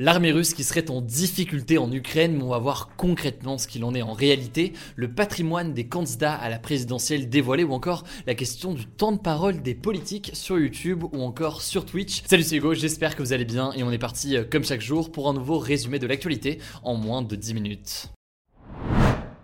L'armée russe qui serait en difficulté en Ukraine, mais on va voir concrètement ce qu'il en est en réalité, le patrimoine des candidats à la présidentielle dévoilé ou encore la question du temps de parole des politiques sur YouTube ou encore sur Twitch. Salut c'est Hugo, j'espère que vous allez bien et on est parti euh, comme chaque jour pour un nouveau résumé de l'actualité en moins de 10 minutes.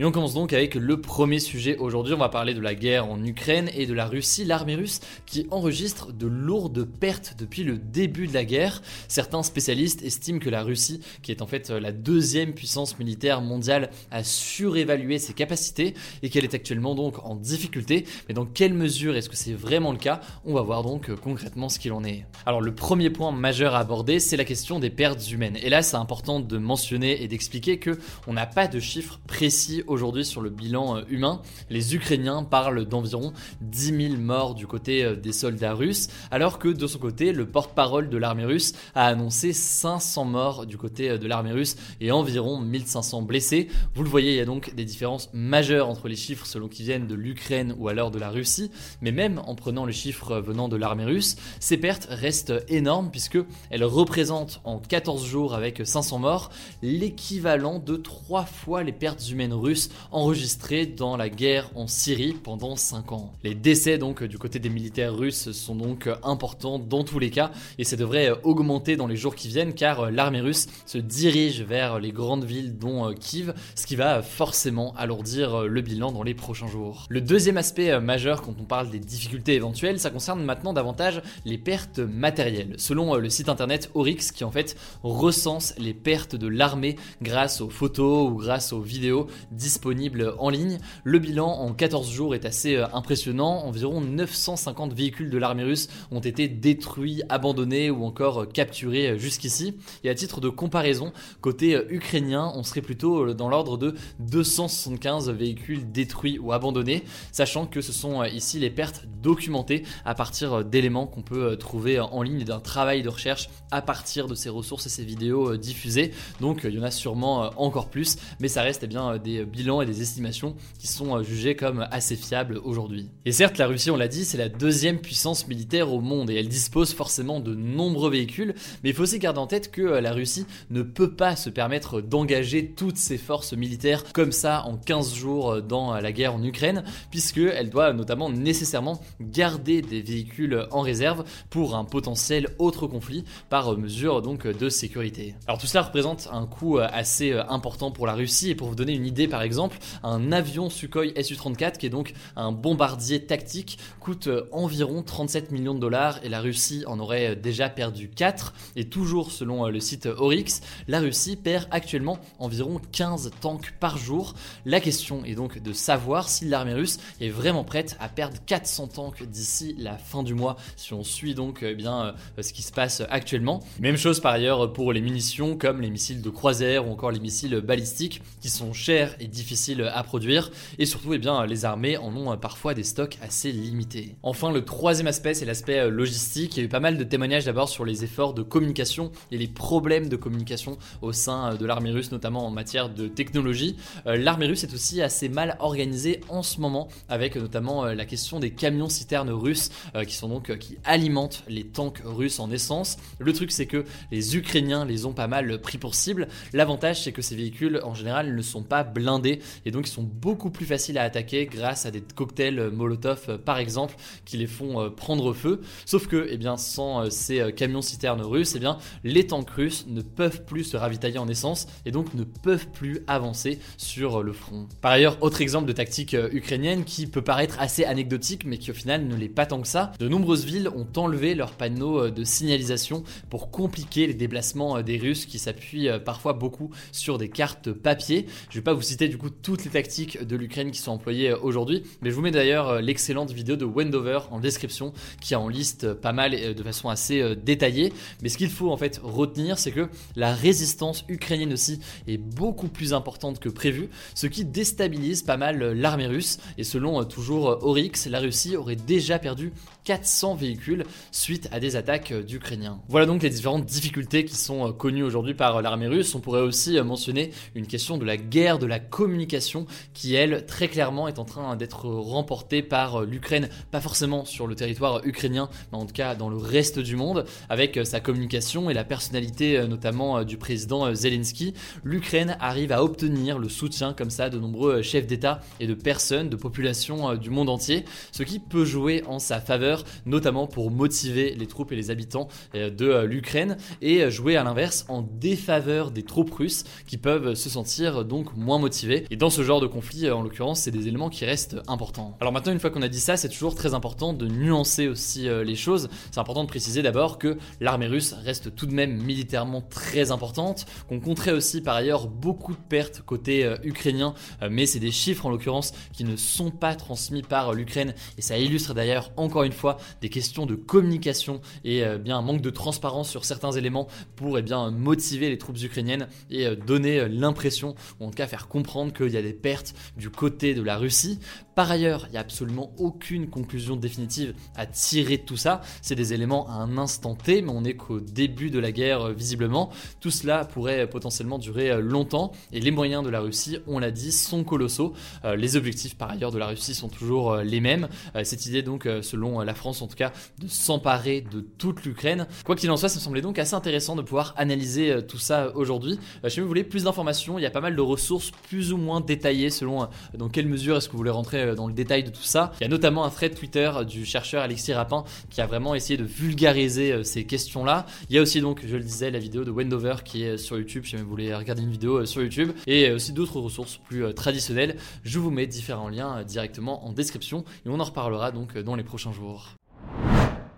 Et on commence donc avec le premier sujet aujourd'hui. On va parler de la guerre en Ukraine et de la Russie, l'armée russe qui enregistre de lourdes pertes depuis le début de la guerre. Certains spécialistes estiment que la Russie, qui est en fait la deuxième puissance militaire mondiale, a surévalué ses capacités et qu'elle est actuellement donc en difficulté. Mais dans quelle mesure est-ce que c'est vraiment le cas? On va voir donc concrètement ce qu'il en est. Alors le premier point majeur à aborder, c'est la question des pertes humaines. Et là, c'est important de mentionner et d'expliquer que on n'a pas de chiffres précis aujourd'hui sur le bilan euh, humain. Les Ukrainiens parlent d'environ 10 000 morts du côté euh, des soldats russes, alors que de son côté, le porte-parole de l'armée russe a annoncé 500 morts du côté euh, de l'armée russe et environ 1500 blessés. Vous le voyez, il y a donc des différences majeures entre les chiffres selon qu'ils viennent de l'Ukraine ou alors de la Russie, mais même en prenant les chiffres venant de l'armée russe, ces pertes restent énormes puisque elles représentent en 14 jours avec 500 morts l'équivalent de 3 fois les pertes humaines russes enregistrées dans la guerre en Syrie pendant 5 ans. Les décès donc du côté des militaires russes sont donc importants dans tous les cas et ça devrait augmenter dans les jours qui viennent car l'armée russe se dirige vers les grandes villes dont Kiev, ce qui va forcément alourdir le bilan dans les prochains jours. Le deuxième aspect majeur quand on parle des difficultés éventuelles, ça concerne maintenant davantage les pertes matérielles. Selon le site internet Oryx qui en fait recense les pertes de l'armée grâce aux photos ou grâce aux vidéos disponible en ligne. Le bilan en 14 jours est assez euh, impressionnant. Environ 950 véhicules de l'armée russe ont été détruits, abandonnés ou encore euh, capturés euh, jusqu'ici. Et à titre de comparaison, côté ukrainien, on serait plutôt dans l'ordre de 275 véhicules détruits ou abandonnés, sachant que ce sont ici les pertes documentées à partir d'éléments qu'on peut trouver en ligne d'un travail de recherche à partir de ces ressources et ces vidéos diffusées. Donc il y en a sûrement encore plus, mais ça reste eh bien des et des estimations qui sont euh, jugées comme assez fiables aujourd'hui. Et certes, la Russie, on l'a dit, c'est la deuxième puissance militaire au monde et elle dispose forcément de nombreux véhicules, mais il faut aussi garder en tête que euh, la Russie ne peut pas se permettre d'engager toutes ses forces militaires comme ça en 15 jours euh, dans la guerre en Ukraine, puisqu'elle doit notamment nécessairement garder des véhicules en réserve pour un potentiel autre conflit par mesure donc de sécurité. Alors tout cela représente un coût assez important pour la Russie et pour vous donner une idée par exemple, un avion Sukhoi Su-34 qui est donc un bombardier tactique coûte euh, environ 37 millions de dollars et la Russie en aurait euh, déjà perdu 4 et toujours selon euh, le site Oryx, la Russie perd actuellement environ 15 tanks par jour. La question est donc de savoir si l'armée russe est vraiment prête à perdre 400 tanks d'ici la fin du mois si on suit donc eh bien ce qui se passe actuellement. Même chose par ailleurs pour les munitions comme les missiles de croisière ou encore les missiles balistiques qui sont chers et difficile à produire et surtout eh bien, les armées en ont parfois des stocks assez limités. Enfin le troisième aspect c'est l'aspect euh, logistique. Il y a eu pas mal de témoignages d'abord sur les efforts de communication et les problèmes de communication au sein euh, de l'armée russe notamment en matière de technologie. Euh, l'armée russe est aussi assez mal organisée en ce moment avec notamment la question des camions citernes russes qui sont donc qui alimentent les tanks russes en essence. Le truc c'est que les Ukrainiens les ont pas mal pris pour cible. L'avantage c'est que ces véhicules en général ne sont pas blindés et donc ils sont beaucoup plus faciles à attaquer grâce à des cocktails Molotov par exemple qui les font prendre feu. Sauf que, eh bien, sans ces camions citernes russes, eh bien, les tanks russes ne peuvent plus se ravitailler en essence et donc ne peuvent plus avancer sur le front. Par ailleurs, autre exemple de tactique ukrainienne qui peut paraître assez anecdotique mais qui au final ne l'est pas tant que ça, de nombreuses villes ont enlevé leurs panneaux de signalisation pour compliquer les déplacements des Russes qui s'appuient parfois beaucoup sur des cartes papier. Je vais pas vous citer du coup toutes les tactiques de l'Ukraine qui sont employées aujourd'hui, mais je vous mets d'ailleurs l'excellente vidéo de Wendover en description qui en liste pas mal de façon assez détaillée. Mais ce qu'il faut en fait retenir, c'est que la résistance ukrainienne aussi est beaucoup plus importante que prévu, ce qui déstabilise pas mal l'armée russe. Et selon toujours Oryx, la Russie aurait déjà perdu 400 véhicules suite à des attaques d'Ukrainiens. Voilà donc les différentes difficultés qui sont connues aujourd'hui par l'armée russe. On pourrait aussi mentionner une question de la guerre de la communication qui, elle, très clairement est en train d'être remportée par l'Ukraine, pas forcément sur le territoire ukrainien, mais en tout cas dans le reste du monde, avec sa communication et la personnalité notamment du président Zelensky. L'Ukraine arrive à obtenir le soutien comme ça de nombreux chefs d'État et de personnes, de populations du monde entier, ce qui peut jouer en sa faveur notamment pour motiver les troupes et les habitants euh, de euh, l'Ukraine, et jouer à l'inverse en défaveur des troupes russes qui peuvent se sentir donc moins motivées. Et dans ce genre de conflit, euh, en l'occurrence, c'est des éléments qui restent importants. Alors maintenant, une fois qu'on a dit ça, c'est toujours très important de nuancer aussi les choses. C'est important de préciser d'abord que l'armée russe reste tout de même militairement très importante, qu'on compterait aussi par ailleurs beaucoup de pertes côté ukrainien, mais c'est des chiffres en l'occurrence qui ne sont pas transmis par l'Ukraine, et ça illustre d'ailleurs encore une fois des questions de communication et euh, bien un manque de transparence sur certains éléments pour eh bien motiver les troupes ukrainiennes et euh, donner euh, l'impression ou en tout cas faire qu'il y a des pertes du côté de la Russie. Par ailleurs, il n'y a absolument aucune conclusion définitive à tirer de tout ça. C'est des éléments à un instant T, mais on n'est qu'au début de la guerre visiblement. Tout cela pourrait potentiellement durer longtemps et les moyens de la Russie, on l'a dit, sont colossaux. Les objectifs par ailleurs de la Russie sont toujours les mêmes. Cette idée donc selon la France en tout cas, de s'emparer de toute l'Ukraine. Quoi qu'il en soit, ça me semblait donc assez intéressant de pouvoir analyser euh, tout ça aujourd'hui. Euh, si vous voulez plus d'informations, il y a pas mal de ressources plus ou moins détaillées selon euh, dans quelle mesure est-ce que vous voulez rentrer dans le détail de tout ça. Il y a notamment un thread Twitter du chercheur Alexis Rapin qui a vraiment essayé de vulgariser ces questions-là. Il y a aussi donc, je le disais, la vidéo de Wendover qui est sur YouTube si vous voulez regarder une vidéo sur YouTube et aussi d'autres ressources plus traditionnelles. Je vous mets différents liens directement en description et on en reparlera donc dans les prochains jours.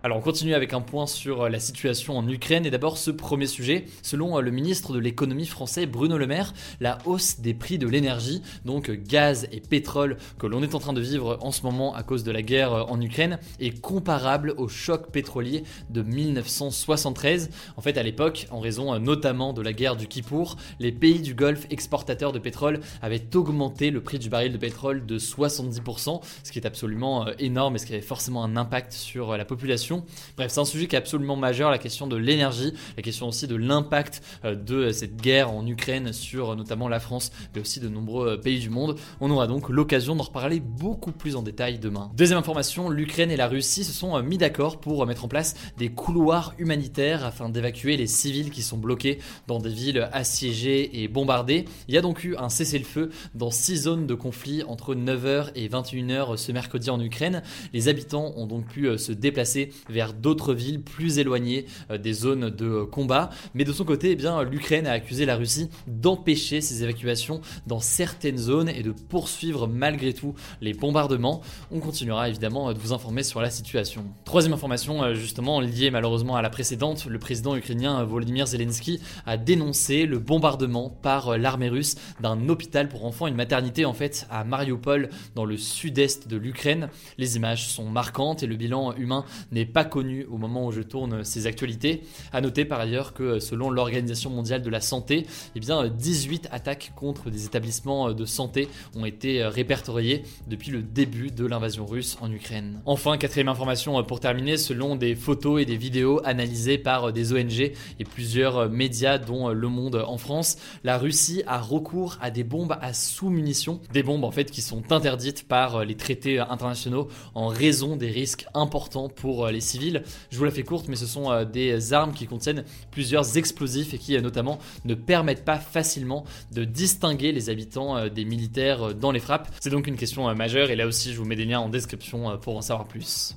Alors on continue avec un point sur euh, la situation en Ukraine et d'abord ce premier sujet. Selon euh, le ministre de l'économie français Bruno Le Maire, la hausse des prix de l'énergie, donc euh, gaz et pétrole que l'on est en train de vivre en ce moment à cause de la guerre en Ukraine, est comparable au choc pétrolier de 1973. En fait à l'époque, en raison notamment de la guerre du Kippour, les pays du Golfe exportateurs de pétrole avaient augmenté le prix du baril de pétrole de 70%, ce qui est absolument énorme et ce qui avait forcément un impact sur la population Bref, c'est un sujet qui est absolument majeur, la question de l'énergie, la question aussi de l'impact euh, de cette guerre en Ukraine sur euh, notamment la France, mais aussi de nombreux euh, pays du monde. On aura donc l'occasion d'en reparler beaucoup plus en détail demain. Deuxième information, l'Ukraine et la Russie se sont mis d'accord pour mettre en place des couloirs humanitaires afin d'évacuer les civils qui sont bloqués dans des villes assiégées et bombardées. Il y a donc eu un cessez-le-feu dans six zones de conflit entre 9h et 21h ce mercredi en Ukraine. Les habitants ont donc pu se déplacer vers d'autres villes plus éloignées euh, des zones de combat. Mais de son côté, eh bien, l'Ukraine a accusé la Russie d'empêcher ces évacuations dans certaines zones et de poursuivre malgré tout les bombardements. On continuera évidemment de vous informer sur la situation. Troisième information, euh, justement liée malheureusement à la précédente, le président ukrainien Volodymyr Zelensky a dénoncé le bombardement par euh, l'armée russe d'un hôpital pour enfants, une maternité en fait à Mariupol dans le sud-est de l'Ukraine. Les images sont marquantes et le bilan humain n'est pas connu au moment où je tourne ces actualités. À noter par ailleurs que selon l'Organisation mondiale de la santé, eh bien 18 attaques contre des établissements de santé ont été répertoriées depuis le début de l'invasion russe en Ukraine. Enfin, quatrième information pour terminer, selon des photos et des vidéos analysées par des ONG et plusieurs médias dont Le Monde en France, la Russie a recours à des bombes à sous-munitions, des bombes en fait qui sont interdites par les traités internationaux en raison des risques importants pour les civils. Je vous la fais courte, mais ce sont des armes qui contiennent plusieurs explosifs et qui notamment ne permettent pas facilement de distinguer les habitants des militaires dans les frappes. C'est donc une question majeure et là aussi je vous mets des liens en description pour en savoir plus.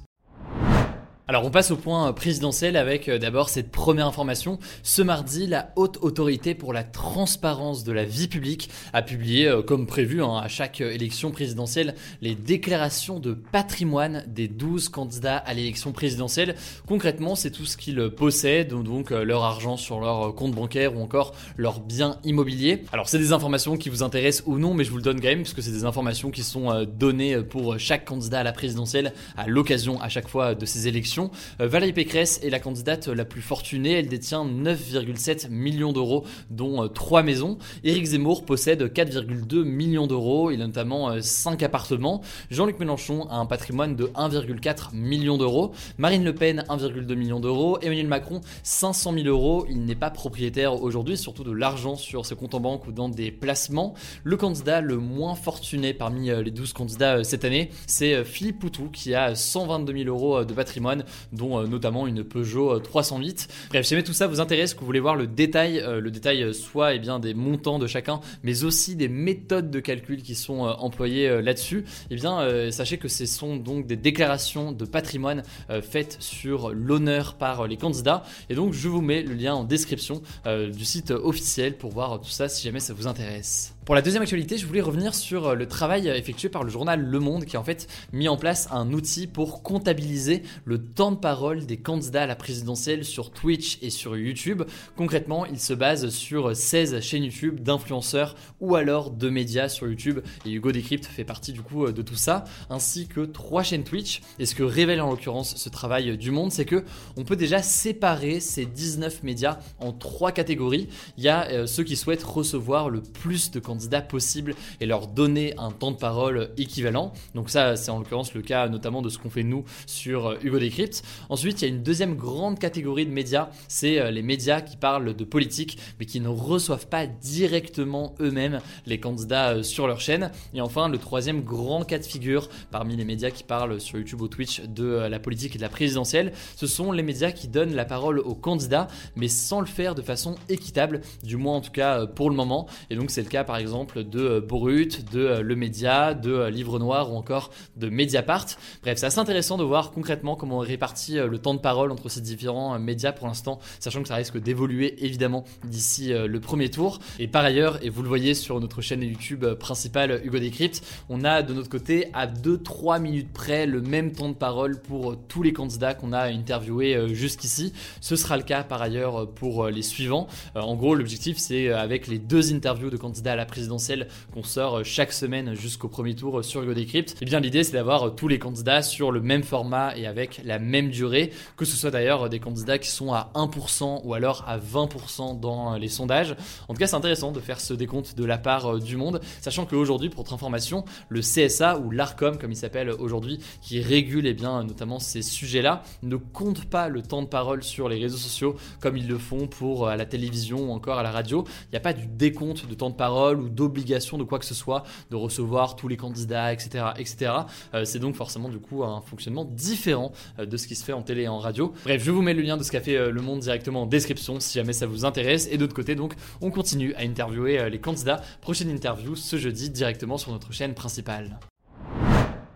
Alors on passe au point présidentiel avec euh, d'abord cette première information. Ce mardi, la haute autorité pour la transparence de la vie publique a publié, euh, comme prévu hein, à chaque euh, élection présidentielle, les déclarations de patrimoine des 12 candidats à l'élection présidentielle. Concrètement, c'est tout ce qu'ils possèdent, donc leur argent sur leur compte bancaire ou encore leurs biens immobiliers. Alors c'est des informations qui vous intéressent ou non, mais je vous le donne quand même puisque c'est des informations qui sont données pour chaque candidat à la présidentielle à l'occasion à chaque fois de ces élections euh, Valérie Pécresse est la candidate la plus fortunée. Elle détient 9,7 millions d'euros, dont 3 euh, maisons. Éric Zemmour possède 4,2 millions d'euros. Il a notamment 5 euh, appartements. Jean-Luc Mélenchon a un patrimoine de 1,4 million d'euros. Marine Le Pen, 1,2 million d'euros. Emmanuel Macron, 500 000 euros. Il n'est pas propriétaire aujourd'hui, surtout de l'argent sur ses comptes en banque ou dans des placements. Le candidat le moins fortuné parmi les 12 candidats cette année, c'est Philippe Poutou, qui a 122 000 euros de patrimoine dont euh, notamment une Peugeot 308. Euh, Bref, si jamais tout ça vous intéresse, que vous voulez voir le détail, euh, le détail soit eh bien, des montants de chacun, mais aussi des méthodes de calcul qui sont employées là-dessus, eh bien, sachez que ce sont donc des déclarations de patrimoine faites sur l'honneur par les candidats. Et donc, je vous mets le lien en description du site officiel pour voir tout ça si jamais ça vous intéresse. Pour la deuxième actualité, je voulais revenir sur euh, le travail effectué par le journal Le Monde qui a en fait mis en place un outil pour comptabiliser le temps de parole des candidats à la présidentielle sur Twitch et sur YouTube. Concrètement, il se base sur 16 chaînes YouTube d'influenceurs ou alors de médias sur YouTube et Hugo Decrypt fait partie du coup euh, de tout ça, ainsi que trois chaînes Twitch. Et ce que révèle en l'occurrence ce travail du Monde, c'est que on peut déjà séparer ces 19 médias en trois catégories. Il y a euh, ceux qui souhaitent recevoir le plus de candidats candidats possibles et leur donner un temps de parole équivalent. Donc ça, c'est en l'occurrence le cas notamment de ce qu'on fait nous sur euh, Hugo Decrypt. Ensuite, il y a une deuxième grande catégorie de médias, c'est euh, les médias qui parlent de politique, mais qui ne reçoivent pas directement eux-mêmes les candidats euh, sur leur chaîne. Et enfin, le troisième grand cas de figure parmi les médias qui parlent sur YouTube ou Twitch de la politique et de la présidentielle, ce sont les médias qui donnent la parole aux candidats, mais sans le faire de façon équitable, du moins en tout cas pour le moment. Et donc c'est le cas par exemple exemple de euh, Brut, de euh, Le Média, de euh, Livre Noir ou encore de Mediapart. Bref, c'est assez intéressant de voir concrètement comment on répartit le temps de parole entre ces différents médias pour l'instant, sachant que ça risque d'évoluer évidemment d'ici le premier tour. Et par ailleurs, et vous le voyez sur notre chaîne YouTube principale Hugo Decrypt, on a de notre côté à 2-3 minutes près le même temps de parole pour tous les candidats qu'on a interviewés jusqu'ici. Ce sera le cas par ailleurs pour les suivants. En gros, l'objectif c'est avec les deux interviews de candidats à la présidentielle qu'on sort euh, chaque semaine jusqu'au premier tour euh, sur Hugo Decrypt, et eh bien l'idée c'est d'avoir euh, tous les candidats sur le même format et avec la même durée, que ce soit d'ailleurs des candidats qui sont à 1% ou alors à 20% dans les sondages. En tout cas, c'est intéressant de faire ce décompte de la part du monde, sachant qu'aujourd'hui, pour votre information, le CSA ou l'ARCOM, comme il s'appelle aujourd'hui, qui régule eh bien, notamment ces sujets-là, ne compte pas le temps de parole sur les réseaux sociaux comme ils le font pour la télévision ou encore à la radio. Il n'y a pas du décompte de temps de parole d'obligation de quoi que ce soit, de recevoir tous les candidats, etc. etc. Euh, c'est donc forcément du coup un fonctionnement différent euh, de ce qui se fait en télé et en radio. Bref, je vous mets le lien de ce qu'a fait euh, Le Monde directement en description si jamais ça vous intéresse. Et d'autre côté, donc, on continue à interviewer les candidats. Prochaine interview ce jeudi directement sur notre chaîne principale.